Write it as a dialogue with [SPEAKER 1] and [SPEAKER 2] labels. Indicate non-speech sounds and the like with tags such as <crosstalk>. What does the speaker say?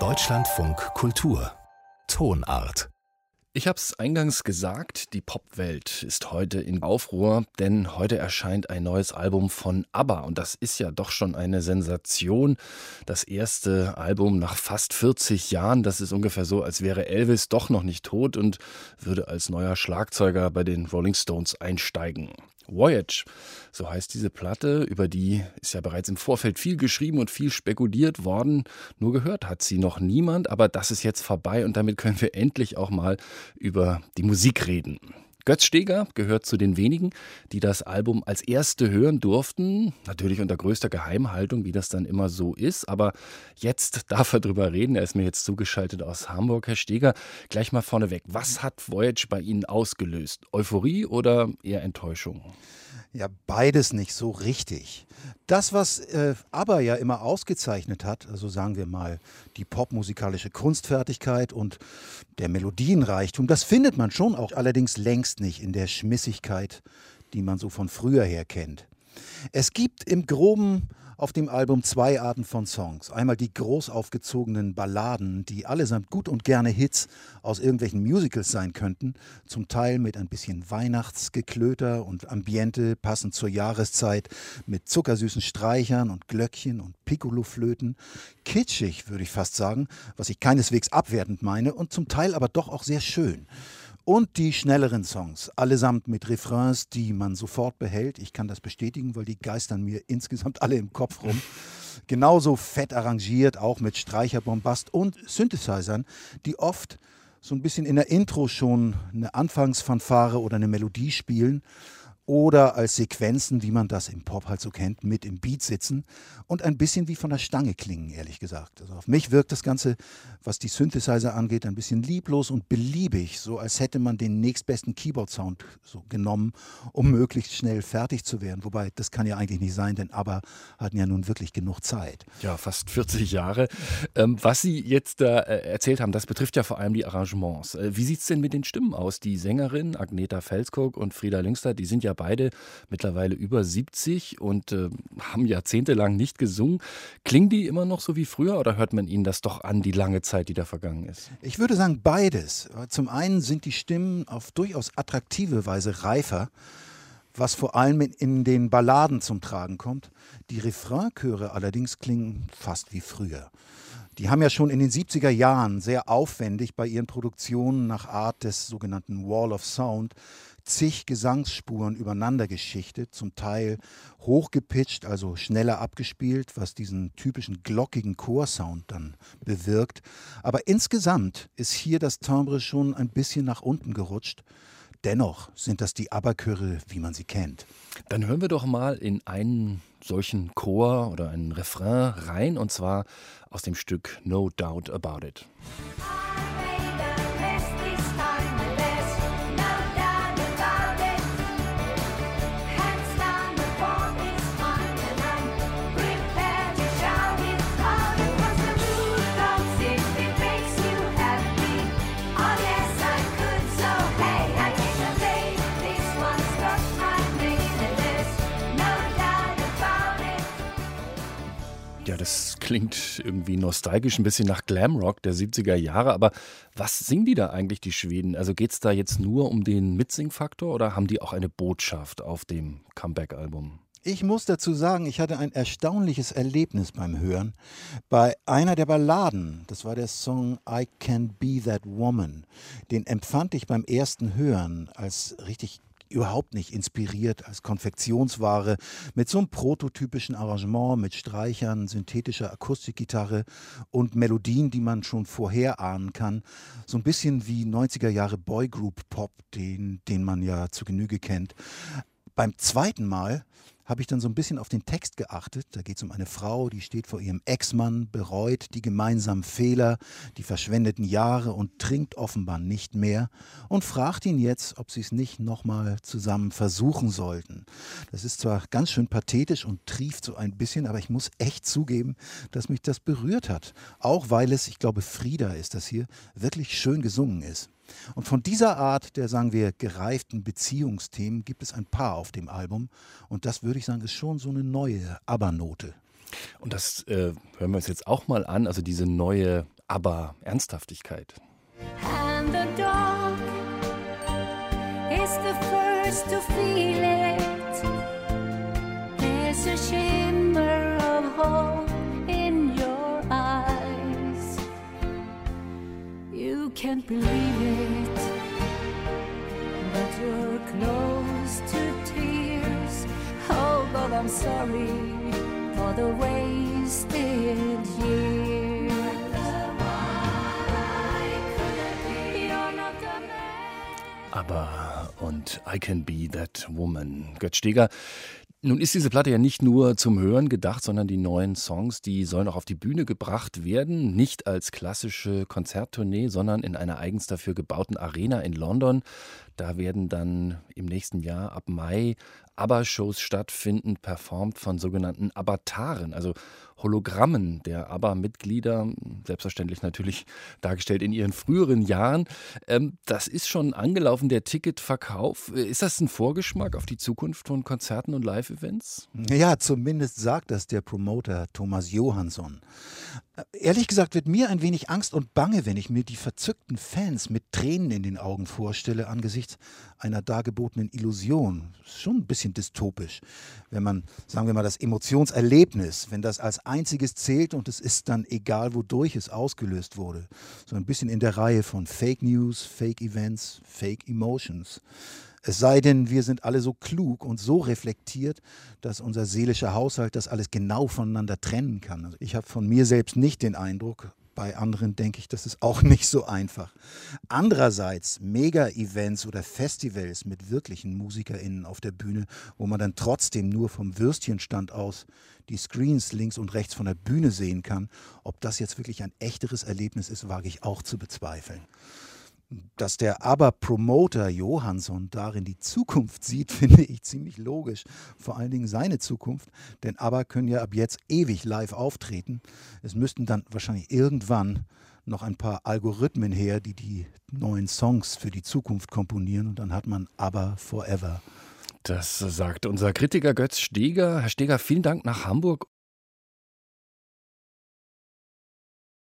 [SPEAKER 1] Deutschlandfunk Kultur Tonart
[SPEAKER 2] ich habe es eingangs gesagt, die Popwelt ist heute in Aufruhr, denn heute erscheint ein neues Album von ABBA und das ist ja doch schon eine Sensation. Das erste Album nach fast 40 Jahren, das ist ungefähr so, als wäre Elvis doch noch nicht tot und würde als neuer Schlagzeuger bei den Rolling Stones einsteigen. Voyage, so heißt diese Platte, über die ist ja bereits im Vorfeld viel geschrieben und viel spekuliert worden. Nur gehört hat sie noch niemand, aber das ist jetzt vorbei und damit können wir endlich auch mal über die Musik reden. Götz Steger gehört zu den wenigen, die das Album als erste hören durften. Natürlich unter größter Geheimhaltung, wie das dann immer so ist. Aber jetzt <laughs> darf er drüber reden. Er ist mir jetzt zugeschaltet aus Hamburg. Herr Steger, gleich mal vorneweg. Was hat Voyage bei Ihnen ausgelöst? Euphorie oder eher Enttäuschung?
[SPEAKER 3] Ja, beides nicht so richtig. Das, was äh, ABBA ja immer ausgezeichnet hat, also sagen wir mal die popmusikalische Kunstfertigkeit und der Melodienreichtum, das findet man schon auch allerdings längst nicht in der Schmissigkeit, die man so von früher her kennt. Es gibt im groben auf dem Album zwei Arten von Songs. Einmal die groß aufgezogenen Balladen, die allesamt gut und gerne Hits aus irgendwelchen Musicals sein könnten, zum Teil mit ein bisschen Weihnachtsgeklöter und Ambiente passend zur Jahreszeit, mit zuckersüßen Streichern und Glöckchen und Piccoloflöten. Kitschig, würde ich fast sagen, was ich keineswegs abwertend meine und zum Teil aber doch auch sehr schön. Und die schnelleren Songs, allesamt mit Refrains, die man sofort behält. Ich kann das bestätigen, weil die geistern mir <laughs> insgesamt alle im Kopf rum. Genauso fett arrangiert, auch mit Streicherbombast und Synthesizern, die oft so ein bisschen in der Intro schon eine Anfangsfanfare oder eine Melodie spielen oder als Sequenzen, wie man das im Pop halt so kennt, mit im Beat sitzen und ein bisschen wie von der Stange klingen, ehrlich gesagt. Also auf mich wirkt das Ganze, was die Synthesizer angeht, ein bisschen lieblos und beliebig, so als hätte man den nächstbesten Keyboard-Sound so genommen, um möglichst schnell fertig zu werden. Wobei, das kann ja eigentlich nicht sein, denn ABBA hatten ja nun wirklich genug Zeit.
[SPEAKER 2] Ja, fast 40 Jahre. Ähm, was Sie jetzt da äh, erzählt haben, das betrifft ja vor allem die Arrangements. Äh, wie sieht es denn mit den Stimmen aus? Die Sängerin Agneta Felskog und Frieda Lüngster, die sind ja beide mittlerweile über 70 und äh, haben jahrzehntelang nicht gesungen. Klingen die immer noch so wie früher oder hört man ihnen das doch an, die lange Zeit, die da vergangen ist?
[SPEAKER 3] Ich würde sagen beides. Zum einen sind die Stimmen auf durchaus attraktive Weise reifer was vor allem in den Balladen zum Tragen kommt. Die Refrainchöre allerdings klingen fast wie früher. Die haben ja schon in den 70er Jahren sehr aufwendig bei ihren Produktionen nach Art des sogenannten Wall of Sound zig Gesangsspuren übereinander geschichtet, zum Teil hochgepitcht, also schneller abgespielt, was diesen typischen glockigen Chorsound dann bewirkt. Aber insgesamt ist hier das Timbre schon ein bisschen nach unten gerutscht. Dennoch sind das die Aberchöre, wie man sie kennt.
[SPEAKER 2] Dann hören wir doch mal in einen solchen Chor oder einen Refrain rein, und zwar aus dem Stück No Doubt About It. Klingt irgendwie nostalgisch, ein bisschen nach Glamrock der 70er Jahre. Aber was singen die da eigentlich, die Schweden? Also geht es da jetzt nur um den Mitsingfaktor oder haben die auch eine Botschaft auf dem Comeback-Album?
[SPEAKER 3] Ich muss dazu sagen, ich hatte ein erstaunliches Erlebnis beim Hören. Bei einer der Balladen, das war der Song I Can Be That Woman, den empfand ich beim ersten Hören als richtig überhaupt nicht inspiriert als Konfektionsware mit so einem prototypischen Arrangement mit Streichern, synthetischer Akustikgitarre und Melodien, die man schon vorher ahnen kann. So ein bisschen wie 90er Jahre Boygroup Pop, den, den man ja zu Genüge kennt. Beim zweiten Mal habe ich dann so ein bisschen auf den Text geachtet. Da geht es um eine Frau, die steht vor ihrem Ex-Mann, bereut die gemeinsamen Fehler, die verschwendeten Jahre und trinkt offenbar nicht mehr und fragt ihn jetzt, ob sie es nicht nochmal zusammen versuchen sollten. Das ist zwar ganz schön pathetisch und trieft so ein bisschen, aber ich muss echt zugeben, dass mich das berührt hat. Auch weil es, ich glaube, Frieda ist das hier, wirklich schön gesungen ist. Und von dieser Art der, sagen wir, gereiften Beziehungsthemen gibt es ein paar auf dem Album. Und das würde ich sagen, ist schon so eine neue Aber-Note.
[SPEAKER 2] Und das äh, hören wir uns jetzt auch mal an, also diese neue Aber-Ernsthaftigkeit. And the dog is the first to feel it. Believe it, but you're close to tears. Oh, but I'm sorry. for the wasted years. Aber und I Can Be That Woman. Götz Steger, nun ist diese Platte ja nicht nur zum Hören gedacht, sondern die neuen Songs, die sollen auch auf die Bühne gebracht werden. Nicht als klassische Konzerttournee, sondern in einer eigens dafür gebauten Arena in London. Da werden dann im nächsten Jahr ab Mai ABBA-Shows stattfinden, performt von sogenannten Avataren, also Hologrammen der ABBA-Mitglieder, selbstverständlich natürlich dargestellt in ihren früheren Jahren. Ähm, das ist schon angelaufen, der Ticketverkauf. Ist das ein Vorgeschmack auf die Zukunft von Konzerten und Live-Events?
[SPEAKER 3] Ja, zumindest sagt das der Promoter Thomas Johansson. Ehrlich gesagt wird mir ein wenig Angst und Bange, wenn ich mir die verzückten Fans mit Tränen in den Augen vorstelle angesichts einer dargebotenen Illusion. Schon ein bisschen dystopisch, wenn man, sagen wir mal, das Emotionserlebnis, wenn das als einziges zählt und es ist dann egal, wodurch es ausgelöst wurde. So ein bisschen in der Reihe von Fake News, Fake Events, Fake Emotions. Es sei denn, wir sind alle so klug und so reflektiert, dass unser seelischer Haushalt das alles genau voneinander trennen kann. Also ich habe von mir selbst nicht den Eindruck, bei anderen denke ich, das ist auch <laughs> nicht so einfach. Andererseits Mega-Events oder Festivals mit wirklichen MusikerInnen auf der Bühne, wo man dann trotzdem nur vom Würstchenstand aus die Screens links und rechts von der Bühne sehen kann. Ob das jetzt wirklich ein echteres Erlebnis ist, wage ich auch zu bezweifeln dass der Aber-Promoter Johansson darin die Zukunft <laughs> sieht, finde ich ziemlich logisch. Vor allen Dingen seine Zukunft, denn Aber können ja ab jetzt ewig live auftreten. Es müssten dann wahrscheinlich irgendwann noch ein paar Algorithmen her, die die neuen Songs für die Zukunft komponieren und dann hat man Aber Forever.
[SPEAKER 2] Das sagt unser Kritiker Götz Steger. Herr Steger, vielen Dank nach Hamburg